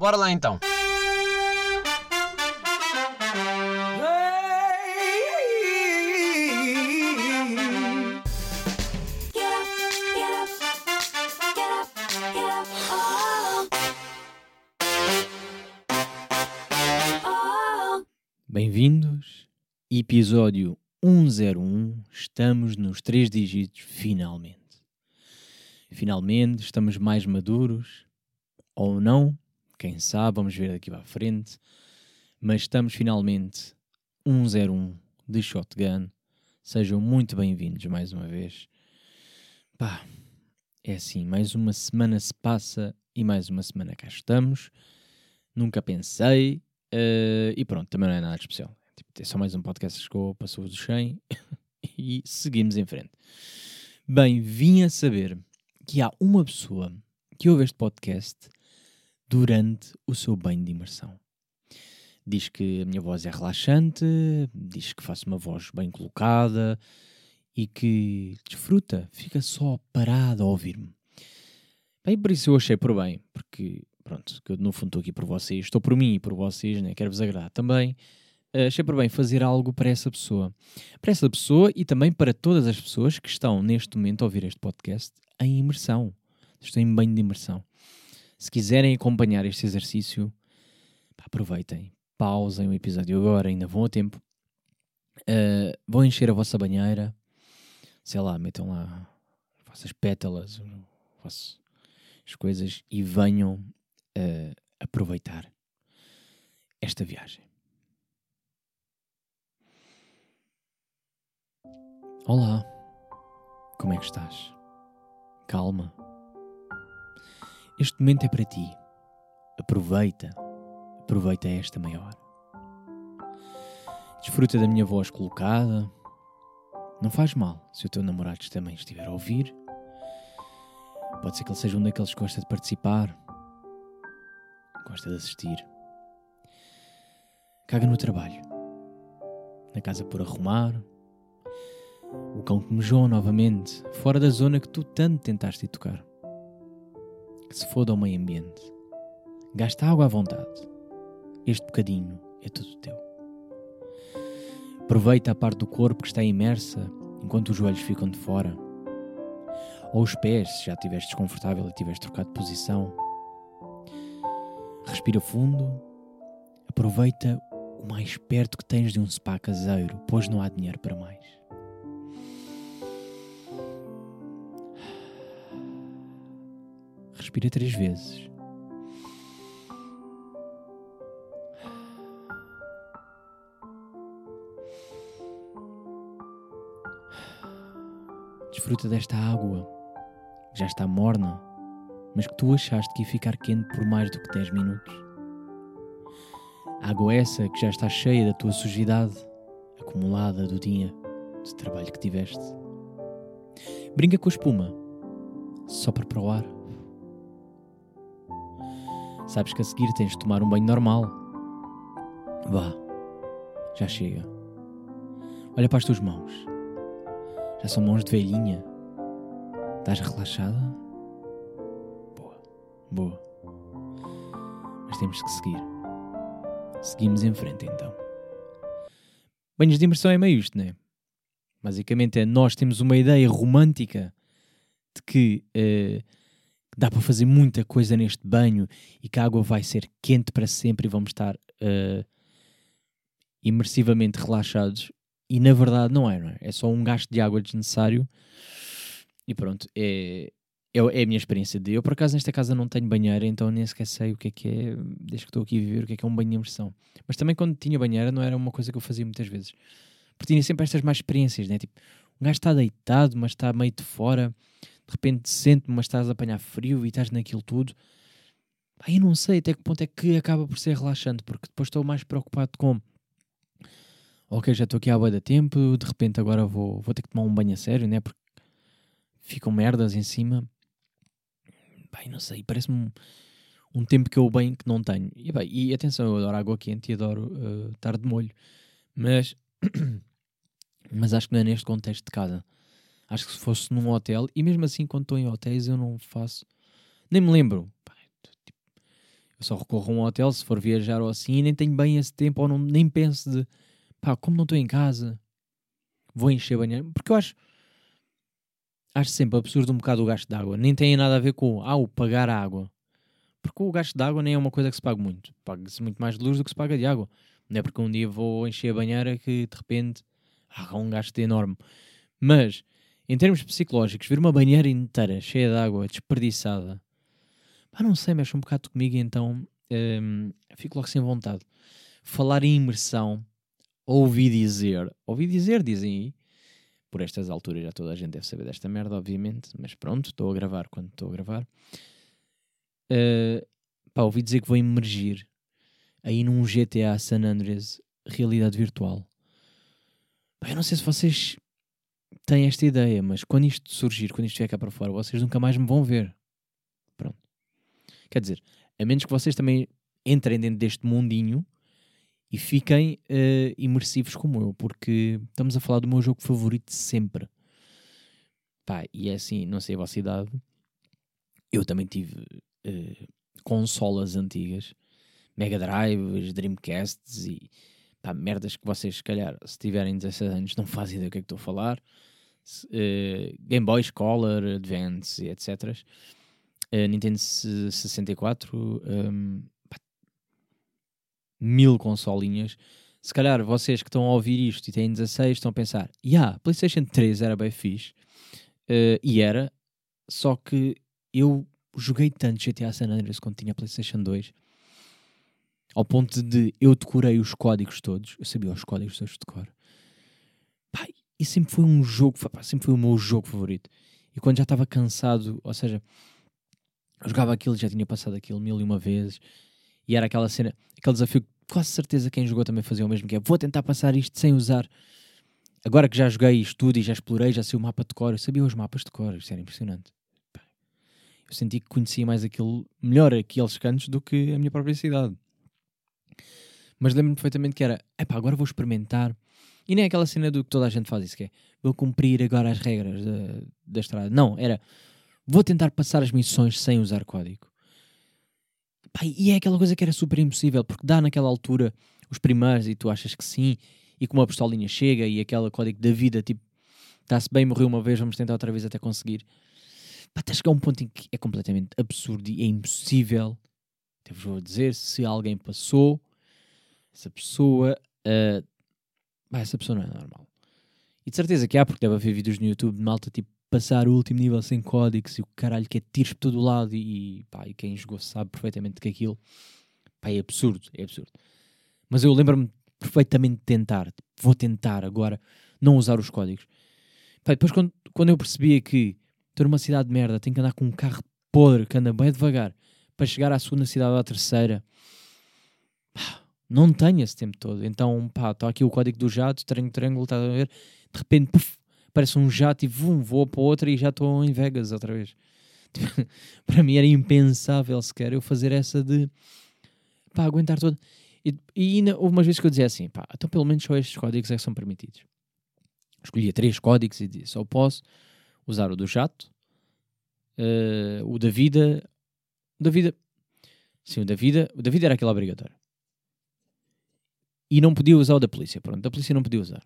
Bora lá então. Bem-vindos, episódio 101. Estamos nos três dígitos, finalmente. Finalmente, estamos mais maduros, ou não, quem sabe, vamos ver daqui para a frente. Mas estamos finalmente 101 de Shotgun. Sejam muito bem-vindos mais uma vez. Pá, é assim, mais uma semana se passa e mais uma semana cá estamos. Nunca pensei, Uh, e pronto, também não é nada especial. Tipo, é só mais um podcast que chegou, passou dos 100 e seguimos em frente. Bem, vim a saber que há uma pessoa que ouve este podcast durante o seu banho de imersão. Diz que a minha voz é relaxante, diz que faço uma voz bem colocada e que desfruta, fica só parado a ouvir-me. Bem, por isso eu achei por bem, porque pronto, que eu no fundo estou aqui por vocês, estou por mim e por vocês, né? quero-vos agradar também. Uh, achei por bem fazer algo para essa pessoa. Para essa pessoa e também para todas as pessoas que estão neste momento a ouvir este podcast em imersão. Estou em banho de imersão. Se quiserem acompanhar este exercício, aproveitem, pausem o episódio agora, ainda vão a tempo. Uh, vão encher a vossa banheira, sei lá, metam lá as vossas pétalas, as coisas e venham uh, aproveitar esta viagem. Olá, como é que estás? Calma. Este momento é para ti. Aproveita, aproveita esta meia hora. Desfruta da minha voz colocada. Não faz mal se o teu namorado também estiver a ouvir. Pode ser que ele seja um daqueles que gosta de participar, gosta de assistir. Caga no trabalho, na casa por arrumar, o cão que mejou novamente, fora da zona que tu tanto tentaste tocar. Que se foda ao meio ambiente. Gasta água à vontade. Este bocadinho é tudo teu. Aproveita a parte do corpo que está imersa enquanto os joelhos ficam de fora. Ou os pés, se já estiveres desconfortável e tiveres trocado de posição. Respira fundo, aproveita o mais perto que tens de um spa caseiro, pois não há dinheiro para mais. Respira três vezes. Desfruta desta água, que já está morna mas que tu achaste que ia ficar quente por mais do que 10 minutos. Água essa que já está cheia da tua sujidade, acumulada do dia de trabalho que tiveste. Brinca com a espuma, só para provar. Sabes que a seguir tens de tomar um banho normal. Vá, já chega. Olha para as tuas mãos. Já são mãos de velhinha. Estás relaxada? Boa. Mas temos que seguir. Seguimos em frente então. Banhos de imersão é meio isto, não é? Basicamente é nós temos uma ideia romântica de que uh, dá para fazer muita coisa neste banho e que a água vai ser quente para sempre e vamos estar uh, imersivamente relaxados. E na verdade não é, não é? É só um gasto de água desnecessário. E pronto, é, é, é a minha experiência de. Eu, por acaso, nesta casa não tenho banheira, então nem sequer sei o que é que é, desde que estou aqui a viver, o que é que é um banho de imersão. Mas também quando tinha banheira não era uma coisa que eu fazia muitas vezes. Porque tinha sempre estas mais experiências, né? Tipo, um gajo está deitado, mas está meio de fora, de repente sente mas estás a apanhar frio e estás naquilo tudo. Aí não sei até que ponto é que acaba por ser relaxante, porque depois estou mais preocupado com. Ok, já estou aqui há boa da tempo, de repente agora vou, vou ter que tomar um banho a sério, né? Porque ficam merdas em cima Pai, não sei, parece-me um, um, tempo que eu bem que não tenho. E, bem, e atenção, eu adoro água quente e adoro uh, estar de molho. Mas, mas acho que não é neste contexto de casa. Acho que se fosse num hotel, e mesmo assim, quando estou em hotéis, eu não faço. Nem me lembro. Tipo, Eu só recorro a um hotel se for viajar ou assim e nem tenho bem esse tempo ou não, nem penso de pá, como não estou em casa, vou encher banheiro. Porque eu acho, acho sempre absurdo um bocado o gasto de água. Nem tem nada a ver com ah, o pagar a água. Porque o gasto de água nem é uma coisa que se paga muito. Paga-se muito mais de luz do que se paga de água. Não é porque um dia vou encher a banheira que de repente há um gasto enorme. Mas, em termos psicológicos, ver uma banheira inteira cheia de água, desperdiçada, pá, não sei, mexe um bocado comigo então hum, fico logo sem vontade. Falar em imersão, ouvi dizer, ouvi dizer, dizem aí, por estas alturas já toda a gente deve saber desta merda, obviamente, mas pronto, estou a gravar quando estou a gravar. Uh, pá, ouvi dizer que vou emergir aí num GTA San Andreas realidade virtual. Pá, eu não sei se vocês têm esta ideia, mas quando isto surgir, quando isto vier cá para fora, vocês nunca mais me vão ver. Pronto. Quer dizer, a menos que vocês também entrem dentro deste mundinho e fiquem uh, imersivos como eu, porque estamos a falar do meu jogo favorito sempre. Pá, e é assim, não sei a vossa idade, eu também tive uh, consolas antigas, Mega Drives, Dreamcasts e pá, merdas que vocês, se calhar, se tiverem 16 anos, não fazem ideia do que é que estou a falar. Uh, Game Boy Color, Advance, etc. Uh, Nintendo 64, um, pá, mil consolinhas. Se calhar vocês que estão a ouvir isto e têm 16 estão a pensar, yeah, PlayStation 3 era bem fixe. Uh, e era, só que eu joguei tanto GTA San Andreas quando tinha PlayStation 2 ao ponto de eu decorei os códigos todos, eu sabia os códigos todos de cor. Pai, e sempre foi um jogo, pá, sempre foi o meu jogo favorito. E quando já estava cansado, ou seja, eu jogava aquilo, já tinha passado aquilo mil e uma vezes, e era aquela cena, aquele desafio que quase certeza quem jogou também fazia o mesmo, que é vou tentar passar isto sem usar. Agora que já joguei isto tudo e já explorei, já sei o mapa de cor, eu sabia os mapas de cor, isso era impressionante. Eu senti que conhecia mais aquilo, melhor aqueles cantos do que a minha própria cidade. Mas lembro-me perfeitamente que era, epá, agora vou experimentar. E nem é aquela cena do que toda a gente faz isso, que é, vou cumprir agora as regras da, da estrada. Não, era, vou tentar passar as missões sem usar código. E é aquela coisa que era super impossível, porque dá naquela altura os primeiros e tu achas que sim, e como a pistolinha chega e aquele código da vida, tipo, está-se bem, morreu uma vez, vamos tentar outra vez até conseguir. Pá, até chegar a um ponto em que é completamente absurdo e é impossível. Devo dizer, se alguém passou, essa pessoa. Uh, essa pessoa não é normal. E de certeza que há, porque deve haver vídeos no YouTube de malta tipo passar o último nível sem códigos e o caralho que é tiros por todo o lado e, pá, e quem jogou sabe perfeitamente que aquilo pá, é absurdo, é absurdo. Mas eu lembro-me perfeitamente de tentar, tipo, vou tentar agora não usar os códigos. Pá, depois quando, quando eu percebia que estou numa cidade de merda, tenho que andar com um carro podre que anda bem devagar para chegar à segunda cidade ou à terceira, não tenho esse tempo todo. Então, pá, está aqui o código do jato, triângulo, triângulo, está a ver? De repente, puf, parece um jato e vum, vou para outra e já estou em Vegas outra vez. para mim era impensável sequer eu fazer essa de pá, aguentar todo. E, e ainda houve umas vezes que eu dizia assim, pá, então pelo menos só estes códigos é que são permitidos. Escolhia três códigos e dizia, só posso usar o do jato, uh, o da vida, o da vida, sim, o da vida, o da vida era aquele obrigatório e não podia usar o da polícia. Pronto, da polícia não podia usar.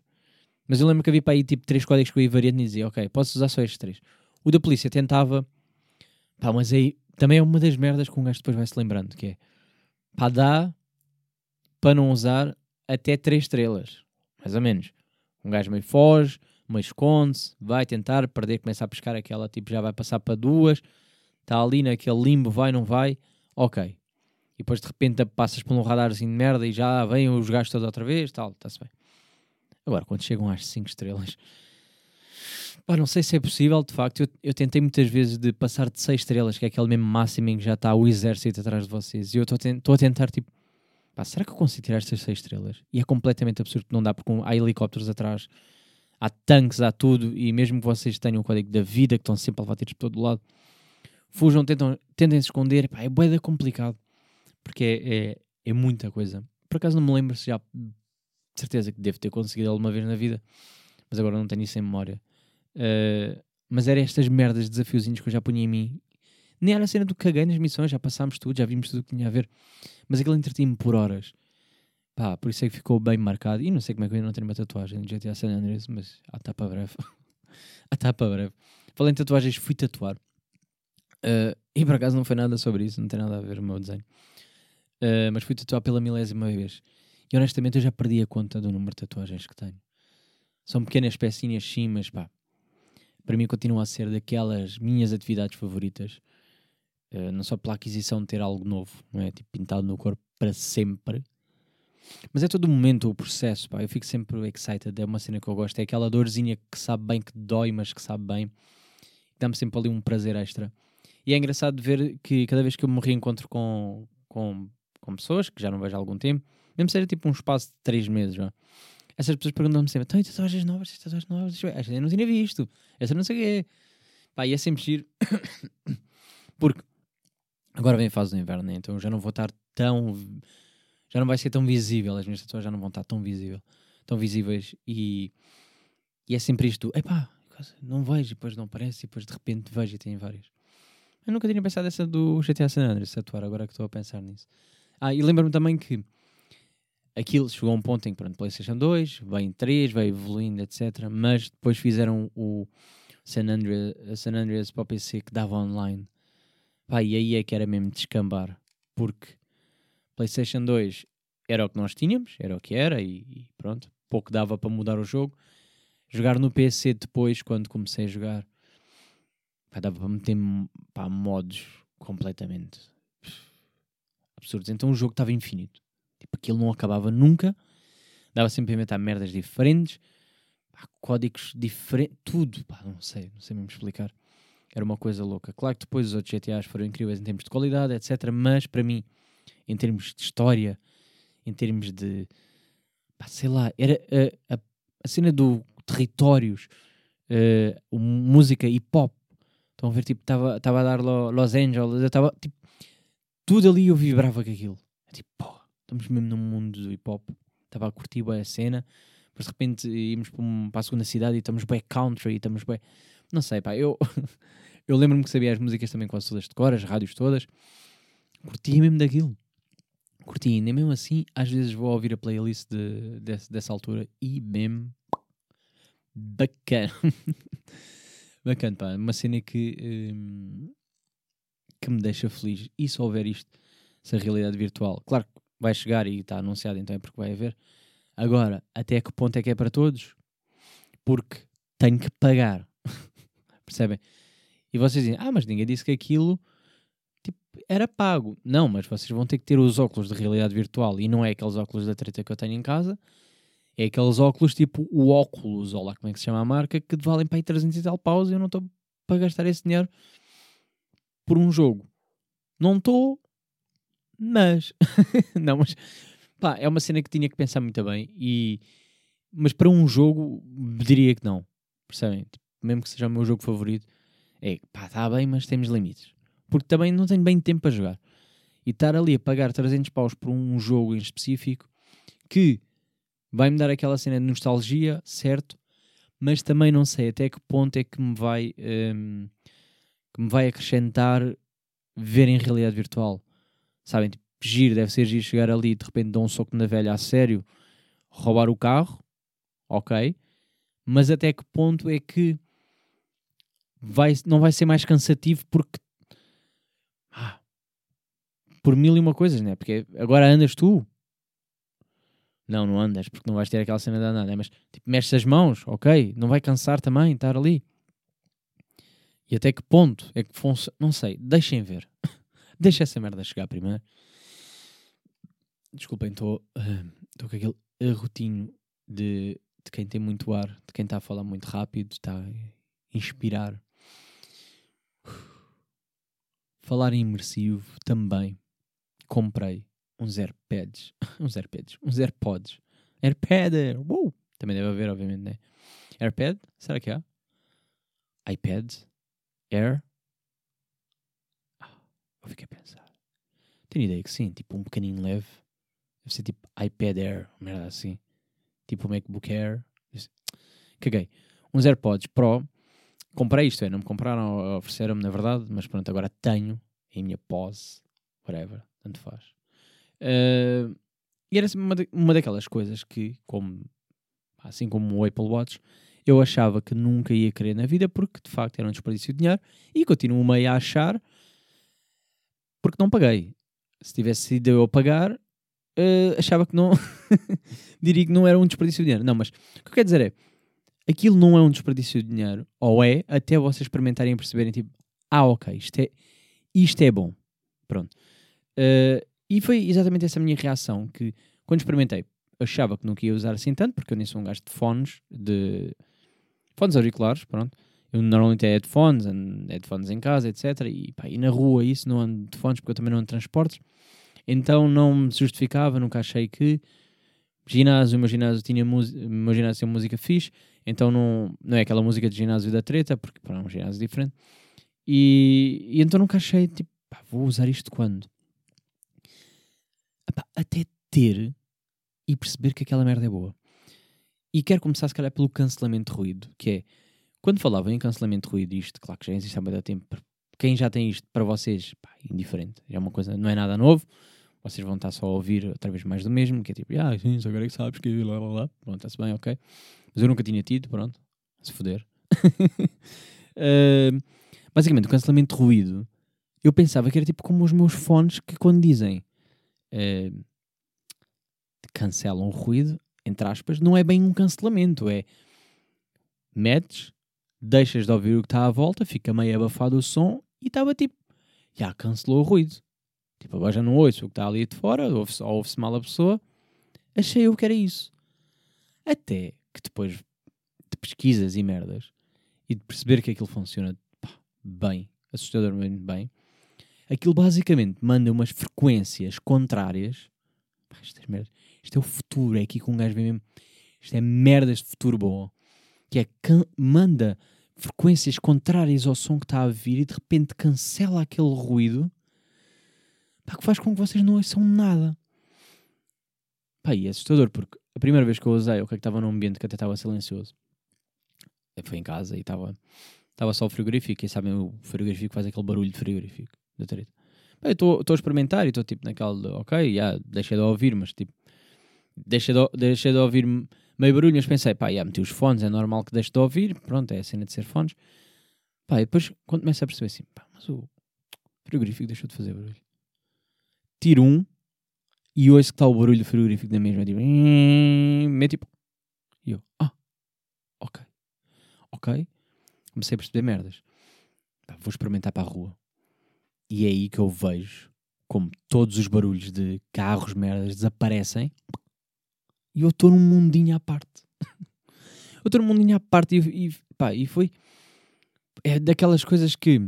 Mas eu lembro que havia para aí tipo três códigos que eu ia variando e dizia, ok, posso usar só estes três. O da polícia tentava, pá, mas aí também é uma das merdas que um gajo depois vai se lembrando, que é, pá, dá para não usar até três estrelas, mais ou menos. Um gajo meio foge, meio esconde-se, vai tentar perder, começa a pescar aquela, tipo, já vai passar para duas, está ali naquele limbo, vai, não vai, ok e depois de repente passas por um radarzinho de merda e já vêm os gajos todos outra vez, tal, está-se bem. Agora, quando chegam às 5 estrelas, pá, não sei se é possível, de facto, eu, eu tentei muitas vezes de passar de 6 estrelas, que é aquele mesmo máximo em que já está o exército atrás de vocês, e eu estou a tentar, tipo, pá, será que eu consigo tirar estas 6 estrelas? E é completamente absurdo, não dá, porque há helicópteros atrás, há tanques, há tudo, e mesmo que vocês tenham o código da vida, que estão sempre a levar tiros por todo lado, fujam, tentam, tentem se esconder, pá, é bué complicado porque é, é, é, muita coisa. Por acaso não me lembro se já. De certeza que devo ter conseguido alguma vez na vida, mas agora não tenho isso em memória. Uh, mas eram estas merdas, desafiozinhos que eu já punha em mim. Nem era a cena do caguei nas missões, já passámos tudo, já vimos tudo o que tinha a ver. Mas aquilo entretinha-me por horas. Pá, por isso é que ficou bem marcado. E não sei como é que eu ainda não tenho uma tatuagem de GTA San Andreas, mas a tapa breve. a tapa breve. Falei em tatuagens, fui tatuar. Uh, e por acaso não foi nada sobre isso, não tem nada a ver o meu desenho. Uh, mas fui tatuar pela milésima vez. E honestamente eu já perdi a conta do número de tatuagens que tenho. São pequenas pecinhas sim, mas pá, para mim continua a ser daquelas minhas atividades favoritas. Uh, não só pela aquisição de ter algo novo, não é? Tipo, pintado no corpo para sempre. Mas é todo o momento, o processo, pá. Eu fico sempre excited. É uma cena que eu gosto. É aquela dorzinha que sabe bem, que dói, mas que sabe bem. Dá-me sempre ali um prazer extra. E é engraçado ver que cada vez que eu me reencontro com, com, com pessoas que já não vejo há algum tempo, mesmo seja tipo um espaço de 3 meses, essas pessoas perguntam-me sempre: então, tatuagens novas, tatuagens novas, esta eu não tinha visto, essa não sei o quê. Pá, e é sempre giro, porque agora vem a fase do inverno, né? então já não vou estar tão. Já não vai ser tão visível, as minhas tatuagens já não vão estar tão visível, tão visíveis e, e é sempre isto: epá, não vejo, e depois não aparece, e depois de repente vejo e tem várias. Eu nunca tinha pensado essa do GTA San Andreas, atuar, agora que estou a pensar nisso. Ah, e lembro-me também que aquilo chegou a um ponto em que, pronto, PlayStation 2, veio 3, veio evoluindo, etc. Mas depois fizeram o San Andreas, San Andreas para o PC que dava online. Pá, e aí é que era mesmo descambar. Porque PlayStation 2 era o que nós tínhamos, era o que era, e, e pronto, pouco dava para mudar o jogo. Jogar no PC depois, quando comecei a jogar, Pá, dava para meter pá, modos completamente absurdos. Então o jogo estava infinito. Tipo, aquilo não acabava nunca. Dava sempre a inventar merdas diferentes. Pá, códigos diferentes. Tudo. Pá, não sei. Não sei mesmo explicar. Era uma coisa louca. Claro que depois os outros GTAs foram incríveis em termos de qualidade, etc. Mas para mim, em termos de história, em termos de. Pá, sei lá. Era a, a, a cena do territórios, uh, música hip hop Estão a ver, tipo, estava a dar Los Angeles, eu estava, tipo, tudo ali eu vibrava com aquilo. Tipo, pô, estamos mesmo num mundo do hip hop. Estava a curtir bem a cena, depois de repente íamos para, um, para a segunda cidade e estamos bem country, e estamos bem. Não sei, pá, eu, eu lembro-me que sabia as músicas também quase todas de cor, as rádios todas. Curtia mesmo daquilo. Curtia ainda mesmo assim, às vezes vou ouvir a playlist de, de dessa altura e mesmo bacana. Bacana, pá. Uma cena que, hum, que me deixa feliz. E se houver isto, essa realidade virtual, claro que vai chegar e está anunciado, então é porque vai haver. Agora, até que ponto é que é para todos? Porque tenho que pagar. Percebem? E vocês dizem, ah, mas ninguém disse que aquilo tipo, era pago. Não, mas vocês vão ter que ter os óculos de realidade virtual e não é aqueles óculos da treta que eu tenho em casa é aqueles óculos tipo o óculos, ou lá como é que se chama a marca, que valem para aí 300 e tal paus e eu não estou para gastar esse dinheiro por um jogo. Não estou, mas. não, mas. Pá, é uma cena que tinha que pensar muito bem. E, mas para um jogo, diria que não. Percebem? Tipo, mesmo que seja o meu jogo favorito, é pá, está bem, mas temos limites. Porque também não tenho bem tempo para jogar. E estar ali a pagar 300 paus por um jogo em específico que vai-me dar aquela cena de nostalgia, certo? Mas também não sei até que ponto é que me vai, um, que me vai acrescentar ver em realidade virtual. Sabem, tipo, giro, deve ser giro chegar ali e de repente dar um soco na velha a sério, roubar o carro, ok? Mas até que ponto é que vai, não vai ser mais cansativo porque ah, por mil e uma coisas, né? Porque agora andas tu, não, não andas, porque não vais ter aquela cena de andar, né? mas tipo, mexes as mãos, ok, não vai cansar também estar ali. E até que ponto é que funciona? Não sei, deixem ver. Deixa essa merda chegar primeiro. Desculpem, estou uh, com aquele arrotinho de, de quem tem muito ar, de quem está a falar muito rápido, está a inspirar. Falar em imersivo também comprei uns AirPads. uns AirPads. Uns AirPods. AirPad! Uou! Também deve haver, obviamente, né? AirPad? Será que há? iPad? Air? Ah, eu fiquei a pensar. Tenho ideia que sim, tipo um pequenino leve. Deve ser tipo iPad Air, merda assim. Tipo MacBook Air. Caguei. Uns AirPods Pro comprei isto, é, não me compraram, ofereceram-me na verdade, mas pronto, agora tenho em minha pose, whatever, tanto faz. Uh, e era uma, de, uma daquelas coisas que, como, assim como o Apple Watch, eu achava que nunca ia querer na vida porque de facto era um desperdício de dinheiro e continuo meio a achar porque não paguei. Se tivesse sido eu a pagar, uh, achava que não. diria que não era um desperdício de dinheiro. Não, mas o que eu quero dizer é aquilo não é um desperdício de dinheiro, ou é, até vocês experimentarem e perceberem, tipo, ah, ok, isto é, isto é bom. Pronto. Uh, e foi exatamente essa minha reação, que quando experimentei, achava que não ia usar assim tanto, porque eu nem sou um gajo de fones, de fones auriculares, pronto. Eu normalmente é headphones, headphones em casa, etc. E, pá, e na rua isso não ando de fones, porque eu também não ando de transportes. Então não me justificava, nunca achei que ginásio, meu ginásio tinha meu ginásio tinha música fixe, então não, não é aquela música de ginásio da treta, porque para é um ginásio diferente. E, e então nunca achei, tipo, pá, vou usar isto quando? Até ter e perceber que aquela merda é boa. E quero começar, se calhar, pelo cancelamento de ruído, que é, quando falava em cancelamento de ruído, isto, claro que já existe há muito tempo, quem já tem isto, para vocês, pá, indiferente, é uma coisa, não é nada novo, vocês vão estar só a ouvir outra vez mais do mesmo, que é tipo, ah, sim, agora é que sabes que lá, lá, lá, pronto, está-se bem, ok. Mas eu nunca tinha tido, pronto, se foder. uh, basicamente, o cancelamento de ruído, eu pensava que era tipo como os meus fones que quando dizem uh, cancelam o ruído, entre aspas, não é bem um cancelamento, é metes, deixas de ouvir o que está à volta, fica meio abafado o som e estava tipo, já cancelou o ruído. Tipo, agora já não ouço o que está ali de fora, ouve-se ouve mal a pessoa. Achei eu que era isso. Até que depois de pesquisas e merdas e de perceber que aquilo funciona pá, bem, assustadormente bem, aquilo basicamente manda umas frequências contrárias. Pá, isto, é merda. Isto é o futuro, é aqui com um gajo vem mesmo. Isto é merdas de futuro bom. Que é manda frequências contrárias ao som que está a vir e de repente cancela aquele ruído pá, que faz com que vocês não ouçam nada. Pá, e é assustador, porque a primeira vez que eu usei, o que que estava num ambiente que até estava silencioso, foi em casa e estava estava só o frigorífico, e sabem, o frigorífico faz aquele barulho de frigorífico, da treta. Eu estou a experimentar e estou tipo naquela ok, já, deixei de ouvir, mas tipo, deixei de, deixei de ouvir meio barulho, mas pensei, pá, já meti os fones, é normal que deixe de ouvir, pronto, é a cena de ser fones. Pá, e depois, quando começo a perceber assim, pá, mas o frigorífico deixou de fazer barulho tiro um e ouço que está o barulho do frigorífico da mesma. Tipo, meio tipo. E eu, ah, ok. Ok. Comecei a perceber merdas. vou experimentar para a rua. E é aí que eu vejo como todos os barulhos de carros, merdas, desaparecem. E eu estou num mundinho à parte. eu estou num mundinho à parte e, e, pá, e foi. É daquelas coisas que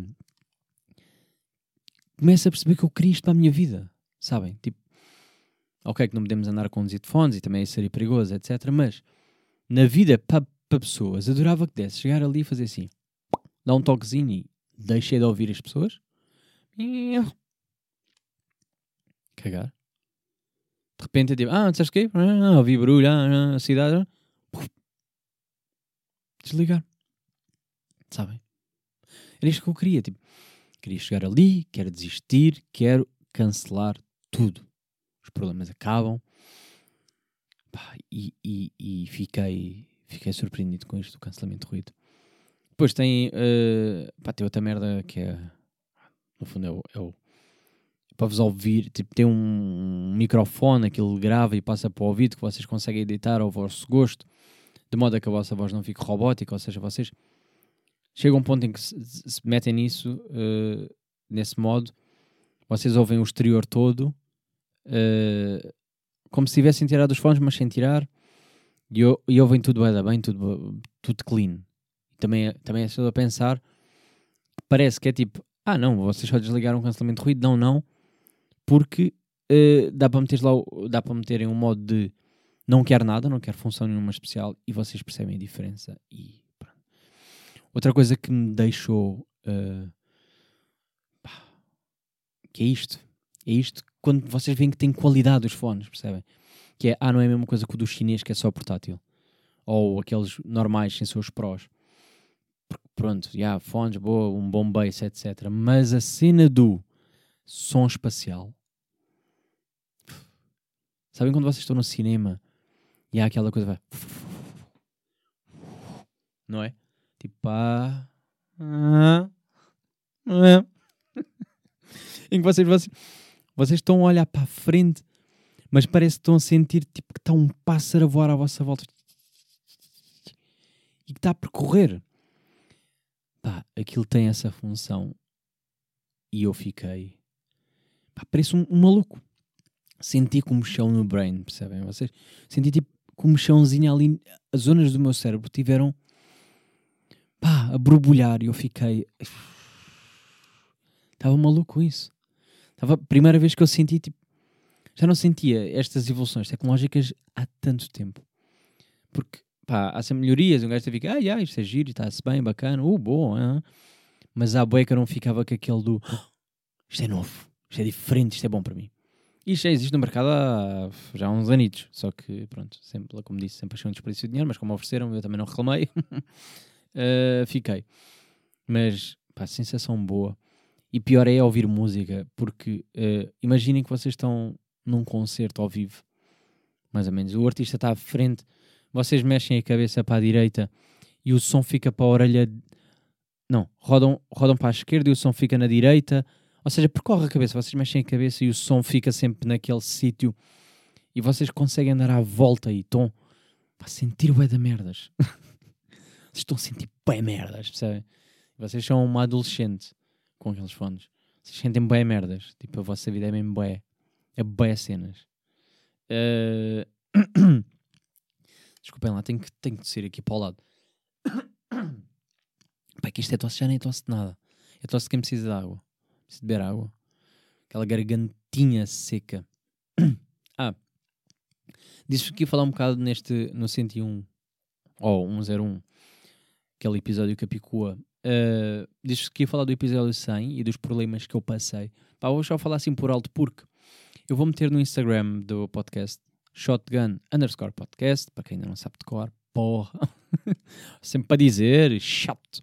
começo a perceber que eu queria isto para a minha vida. Sabem? Tipo, ok que não podemos andar com conduzir de fones e também isso seria perigoso, etc. Mas na vida para pa pessoas, adorava que desse chegar ali e fazer assim, dar um toquezinho e deixei de ouvir as pessoas. Cagar. De repente é tipo, ah, sabes o quê? Ah, ouvi barulho, ah, a cidade. Desligar. Sabem? Era isto que eu queria. Tipo, queria chegar ali, quero desistir, quero cancelar tudo. Os problemas acabam. Pá, e, e, e, fiquei, fiquei surpreendido com isto do cancelamento de ruído. Depois tem, uh, pá, tem outra merda que é, no fundo, é o, é o para vos ouvir, tipo, tem um microfone, aquilo grava e passa para o ouvido que vocês conseguem editar ao vosso gosto, de modo a que a vossa voz não fique robótica, ou seja, vocês chegam a um ponto em que se, se metem nisso, uh, nesse modo, vocês ouvem o exterior todo uh, como se tivessem tirado os fones, mas sem tirar, e, e ouvem tudo bem, bem tudo, tudo clean. Também, é, também é só a pensar, parece que é tipo, ah não, vocês só desligaram o cancelamento de ruído, não, não, porque uh, dá para meter lá, dá para meterem um modo de não quer nada, não quer função nenhuma especial e vocês percebem a diferença e pronto. Outra coisa que me deixou uh, pá, que é isto, é isto quando vocês veem que tem qualidade os fones, percebem? Que é, ah, não é a mesma coisa que o do chinês que é só portátil. Ou aqueles normais sem seus prós. pronto, já, yeah, fones, boa, um bom bass, etc. Mas a cena do som espacial. Sabem quando vocês estão no cinema e há aquela coisa vai. Não é? Tipo, pá. Ah, ah. em que vocês, vocês, vocês estão a olhar para a frente, mas parece que estão a sentir tipo, que está um pássaro a voar à vossa volta e que está a percorrer. Pá, aquilo tem essa função. E eu fiquei. Pá, parece um, um maluco. Senti como chão no brain, percebem? Vocês? Senti tipo como chãozinho ali. As zonas do meu cérebro tiveram. pá, a borbulhar. E eu fiquei. Estava maluco com isso. Estava a primeira vez que eu senti tipo. Já não sentia estas evoluções tecnológicas há tanto tempo. Porque pá, há sempre melhorias. Um gajo fica, ah, yeah, isto é giro, está-se bem, bacana, uh, bom. Uh. Mas a boia que eu não ficava com aquele do, oh, isto é novo, isto é diferente, isto é bom para mim. Isto já existe no mercado há já uns anitos. Só que, pronto, sempre, como disse, sempre achei um desperdício de dinheiro, mas como ofereceram, eu também não reclamei. uh, fiquei. Mas, pá, sensação boa. E pior é ouvir música, porque uh, imaginem que vocês estão num concerto ao vivo, mais ou menos. O artista está à frente vocês mexem a cabeça para a direita e o som fica para a orelha. Não, rodam, rodam para a esquerda e o som fica na direita. Ou seja, percorre a cabeça, vocês mexem a cabeça e o som fica sempre naquele sítio e vocês conseguem andar à volta e estão a sentir bué da merdas. vocês estão a sentir bué merdas, percebem? Vocês são uma adolescente com aqueles fones. Vocês sentem bué merdas. Tipo, a vossa vida é mesmo bué. É bué cenas. Uh... Desculpem lá, tenho que, tenho que descer aqui para o lado. Pai, que isto é tosse, já nem tosse de nada. É tosse de quem precisa de água. Preciso beber água. Aquela gargantinha seca. ah, disse que ia falar um bocado neste, no 101, ou oh, 101, aquele episódio Capicua. Uh, disse que ia falar do episódio 100 e dos problemas que eu passei. Pá, vou só falar assim por alto porque eu vou meter no Instagram do podcast shotgun underscore podcast, para quem ainda não sabe de cor, porra, sempre para dizer, chato.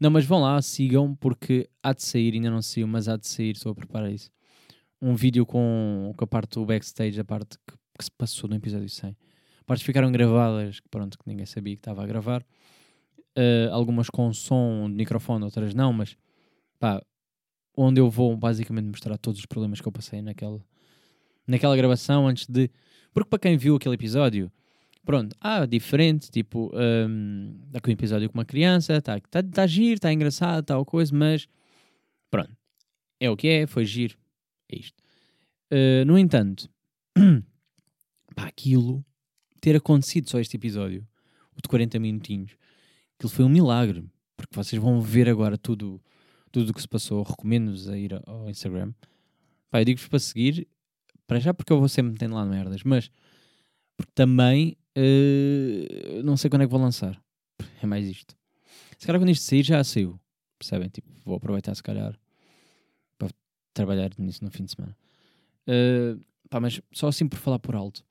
Não, mas vão lá, sigam, porque há de sair, ainda não saiu, mas há de sair, estou a preparar isso. Um vídeo com, com a parte do backstage, a parte que, que se passou no episódio 100. Partes ficaram gravadas, pronto, que ninguém sabia que estava a gravar. Uh, algumas com som de microfone, outras não, mas pá, onde eu vou basicamente mostrar todos os problemas que eu passei naquela, naquela gravação antes de porque para quem viu aquele episódio, pronto, ah, diferente, tipo, um, aquele episódio com uma criança, está tá, tá giro, está engraçado, tal coisa, mas pronto, é o que é, foi giro, é isto. Uh, no entanto, para aquilo ter acontecido só este episódio, o de 40 minutinhos, aquilo foi um milagre, porque vocês vão ver agora tudo tudo o que se passou, recomendo-vos a ir ao Instagram. Pá, eu digo-vos para seguir para já porque eu vou sempre metendo lá merdas, mas porque também uh, não sei quando é que vou lançar. É mais isto. Se calhar quando isto sair já saiu. Percebem? Tipo, vou aproveitar se calhar para trabalhar nisso no fim de semana. Uh, pá, mas só assim por falar por alto.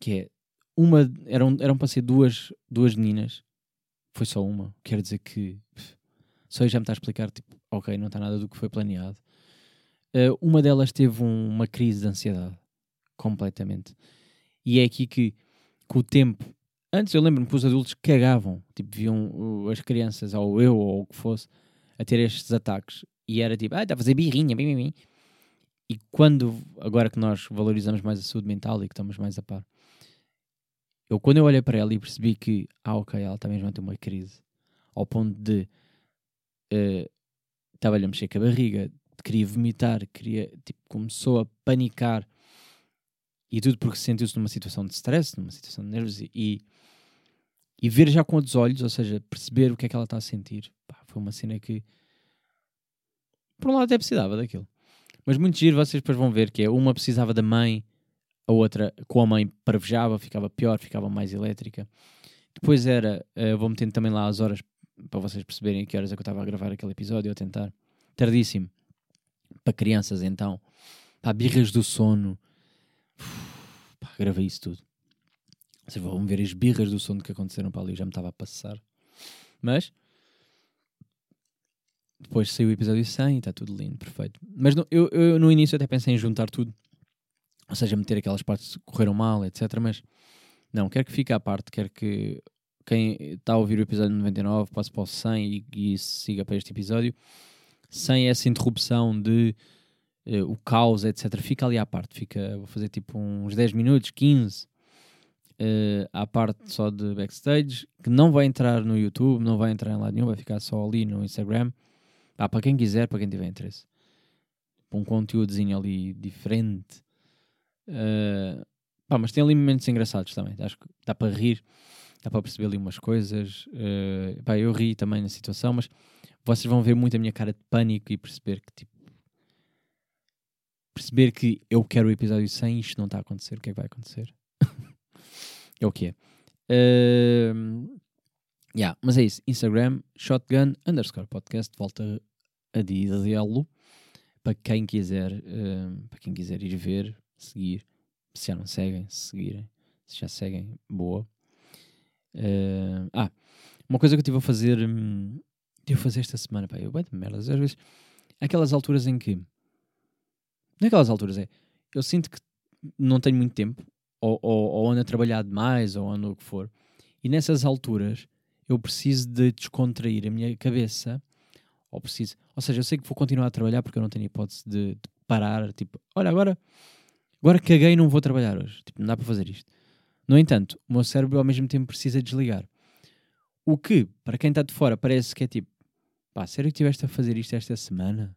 Que é uma. Eram, eram para ser duas, duas meninas. Foi só uma. Quer dizer que. Só aí já me está a explicar, tipo, ok, não está nada do que foi planeado. Uh, uma delas teve um, uma crise de ansiedade, completamente. E é aqui que, com o tempo, antes eu lembro-me que os adultos cagavam, tipo, viam as crianças, ou eu, ou o que fosse, a ter estes ataques. E era tipo, ah, está a fazer birrinha, bim, bim, bim. E quando, agora que nós valorizamos mais a saúde mental e que estamos mais a par, eu quando eu olhei para ela e percebi que, ah, ok, ela também já tem uma crise, ao ponto de uh, estava-lhe a mexer com a barriga, queria vomitar, queria, tipo, começou a panicar e tudo porque sentiu-se numa situação de stress, numa situação de nervos e, e ver já com outros olhos, ou seja, perceber o que é que ela está a sentir. Pá, foi uma cena que, por um lado, até precisava daquilo. Mas muito giro, vocês depois vão ver que é uma precisava da mãe, a outra com a mãe parvejava, ficava pior, ficava mais elétrica. Depois era, uh, vou metendo também lá as horas para vocês perceberem que horas é que eu estava a gravar aquele episódio, a tentar. Tardíssimo para crianças então. Pá, birras do sono. Gravei isso tudo. Vocês vão ver as birras do sono que aconteceram para ali, já me estava a passar. Mas, depois saiu o episódio 100 e está tudo lindo, perfeito. Mas no, eu, eu, no início até pensei em juntar tudo, ou seja, meter aquelas partes que correram mal, etc. Mas não, quero que fique à parte, quero que quem está a ouvir o episódio 99 passe para o 100 e, e siga para este episódio, sem essa interrupção de uh, o caos, etc. Fica ali à parte, fica, vou fazer tipo uns 10 minutos, 15 uh, à parte só de backstage, que não vai entrar no YouTube, não vai entrar em lado nenhum, vai ficar só ali no Instagram. Ah, para quem quiser, para quem tiver interesse. Um conteúdozinho ali diferente. Uh, pá, mas tem ali momentos engraçados também. Acho que dá para rir, dá para perceber ali umas coisas. Uh, pá, eu ri também na situação, mas vocês vão ver muito a minha cara de pânico e perceber que tipo. Perceber que eu quero o episódio 100 e isto não está a acontecer, o que é que vai acontecer? É o que é. Uh, yeah, mas é isso. Instagram, shotgun underscore podcast. Volta a dizê-lo para quem quiser, uh, para quem quiser ir ver, seguir. Se já não seguem, se seguirem. Se já seguem, boa. Uh, ah, uma coisa que eu estive a fazer, hum, estive a fazer esta semana, pá, eu vai de merdas, às vezes, aquelas alturas em que, naquelas alturas é, eu sinto que não tenho muito tempo ou, ou, ou ando a trabalhar demais, ou ando o que for. E nessas alturas eu preciso de descontrair a minha cabeça, ou preciso, ou seja, eu sei que vou continuar a trabalhar porque eu não tenho hipótese de, de parar, tipo, olha, agora, agora caguei e não vou trabalhar hoje, tipo, não dá para fazer isto. No entanto, o meu cérebro ao mesmo tempo precisa desligar. O que, para quem está de fora, parece que é tipo, pá, sério que estiveste a fazer isto esta semana?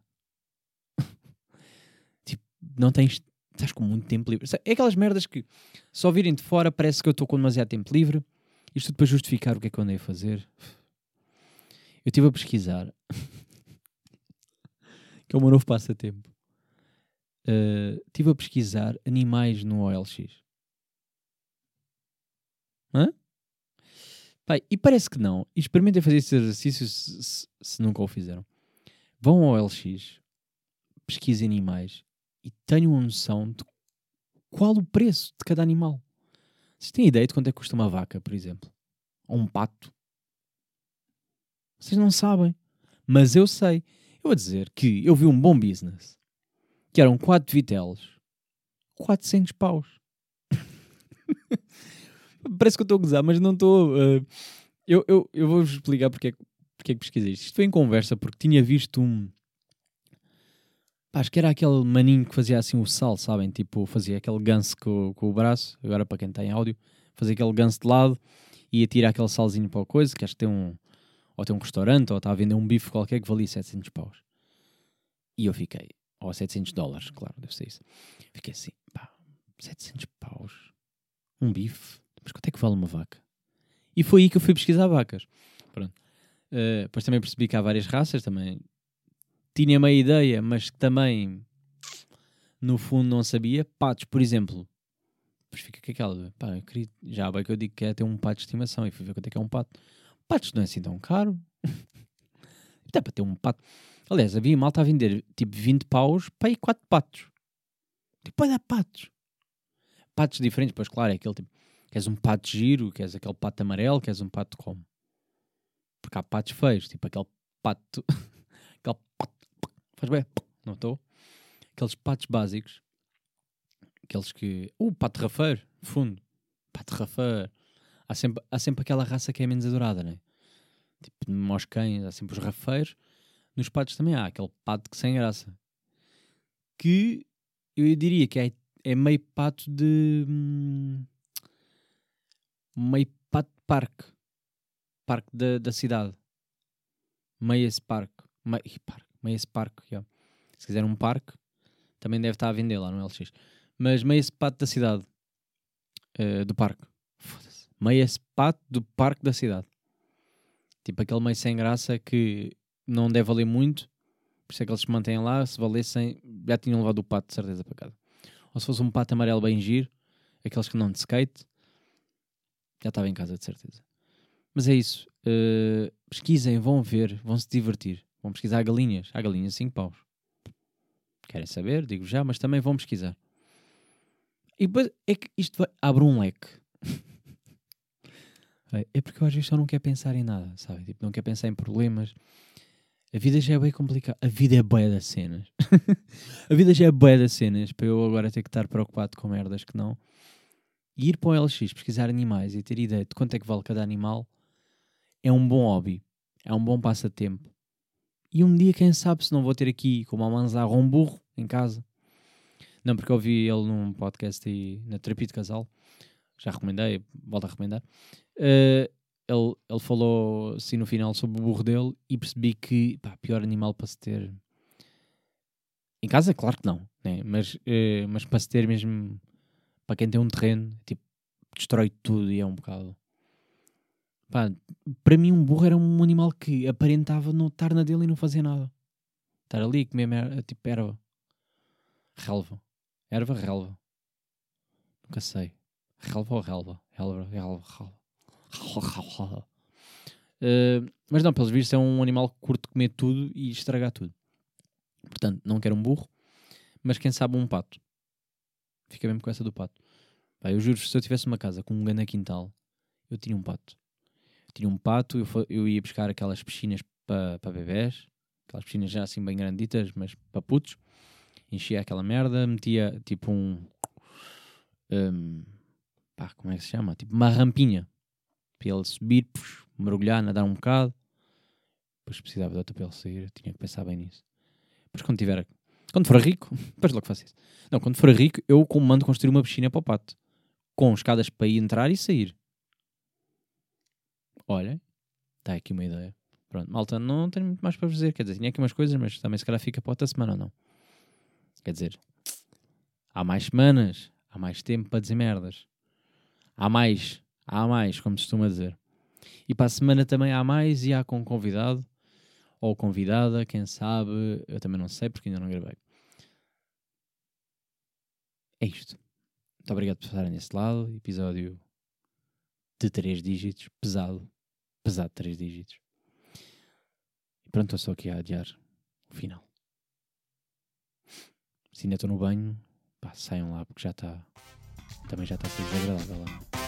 Não tens estás com muito tempo livre. É aquelas merdas que só virem de fora parece que eu estou com demasiado tempo livre. Isto para justificar o que é que eu andei a fazer. Eu estive a pesquisar. que é o meu novo passatempo. Uh, estive a pesquisar animais no OLX. Hã? Pai, e parece que não. E experimentem fazer esse exercício se, se, se nunca o fizeram. Vão ao OLX, pesquisem animais e tenham uma noção de qual o preço de cada animal. Vocês têm ideia de quanto é que custa uma vaca, por exemplo? Ou um pato? Vocês não sabem. Mas eu sei. Eu vou dizer que eu vi um bom business. Que eram 4 vitelos. 400 paus. Parece que eu estou a gozar, mas não estou. Uh, eu eu, eu vou-vos explicar porque, é porque é que pesquisei isto. Isto foi em conversa porque tinha visto um, Pá, acho que era aquele maninho que fazia assim o sal, sabem? Tipo, fazia aquele ganso com, com o braço, agora para quem tem áudio, fazia aquele ganso de lado e ia tirar aquele salzinho para a coisa, que acho que tem um, ou tem um restaurante, ou está a vender um bife qualquer que valia 700 paus. E eu fiquei, ou 700 dólares, claro, deve ser isso. Fiquei assim, pá, 700 paus, um bife, mas quanto é que vale uma vaca? E foi aí que eu fui pesquisar vacas. Pronto. Uh, depois também percebi que há várias raças, também tinha uma ideia, mas que também no fundo não sabia. Patos, por exemplo. Depois fica com aquela, pá, queria, já bem que eu digo que é ter um pato de estimação e fui ver quanto é que é um pato. Patos não é assim tão caro. Dá para ter um pato. Aliás, havia malta a vender tipo 20 paus para ir 4 patos. Tipo, dar patos. Patos diferentes, pois claro, é aquele tipo. Queres um pato giro, queres aquele pato amarelo, queres um pato como? Porque há patos feios, tipo aquele pato. Faz bem. Não estou? Aqueles patos básicos. Aqueles que. Uh, pato rafeiro. Fundo. Pato rafeiro. Há sempre, há sempre aquela raça que é menos adorada, né? Tipo, nos cães, há sempre os rafeiros. Nos patos também há aquele pato que sem graça. Que eu diria que é, é meio pato de. Hum, meio pato de parque. Parque da, da cidade. Meio esse parque. Meio, parque meio esse parque. Se quiser um parque, também deve estar a vender lá no LX. Mas esse pato da cidade. Uh, do parque. Foda-se. Esse pato do parque da cidade. Tipo aquele meio sem graça que não deve valer muito. Por isso é que eles se mantêm lá. Se valessem, já tinham levado o pato de certeza para casa. Ou se fosse um pato amarelo bem giro, aqueles que não de skate, já estava em casa de certeza. Mas é isso. Uh, pesquisem, vão ver, vão se divertir. Vão pesquisar galinhas. Há galinhas 5 paus. Querem saber? Digo já, mas também vão pesquisar. E depois é que isto vai, abre um leque. é porque eu às vezes só não quero pensar em nada, sabe? Tipo, não quero pensar em problemas. A vida já é bem complicada. A vida é boia das cenas. a vida já é boia das cenas para eu agora ter que estar preocupado com merdas que não. E ir para o LX, pesquisar animais e ter ideia de quanto é que vale cada animal é um bom hobby. É um bom passatempo. E um dia, quem sabe, se não vou ter aqui como a manzarra um burro em casa. Não, porque eu ouvi ele num podcast aí na terapia de casal. Já recomendei, volto a recomendar. Uh, ele, ele falou assim no final sobre o burro dele e percebi que, pá, pior animal para se ter. Em casa, claro que não, né? mas, uh, mas para se ter mesmo, para quem tem um terreno, tipo, destrói tudo e é um bocado. Pá, para mim, um burro era um animal que aparentava não estar na dele e não fazer nada. Estar ali a comer mer tipo erva. Relva. Erva, relva. Nunca sei. Relva ou relva? Relva, relva, relva. Uh, mas não, pelos vistos é um animal que curte comer tudo e estragar tudo. Portanto, não quero um burro, mas quem sabe um pato. Fica mesmo com essa do pato. Pá, eu juro, se eu tivesse uma casa com um grande quintal, eu tinha um pato. Tinha um pato, eu, eu ia buscar aquelas piscinas para pa bebés, aquelas piscinas já assim bem granditas, mas para putos. Enchia aquela merda, metia tipo um. um pá, como é que se chama? Tipo uma rampinha para ele subir, pux, mergulhar, nadar um bocado. Depois precisava de outra para ele sair, tinha que pensar bem nisso. Depois quando tiver. Quando for rico, depois logo faço isso. Não, quando for rico, eu mando construir uma piscina para o pato. Com escadas para ir entrar e sair. Olha, está aqui uma ideia. Pronto, malta, não tenho muito mais para dizer. Quer dizer, tinha aqui umas coisas, mas também se calhar fica para outra semana ou não. Quer dizer, há mais semanas, há mais tempo para dizer merdas. Há mais há mais, como se costuma dizer. E para a semana também há mais e há com convidado ou convidada, quem sabe, eu também não sei porque ainda não gravei. É isto. Muito obrigado por estarem nesse lado. Episódio de 3 dígitos, pesado, pesado de 3 dígitos. E pronto, estou só aqui a adiar o final. Se ainda estou no banho, pá, saiam lá porque já está. Também já está a ser desagradável lá.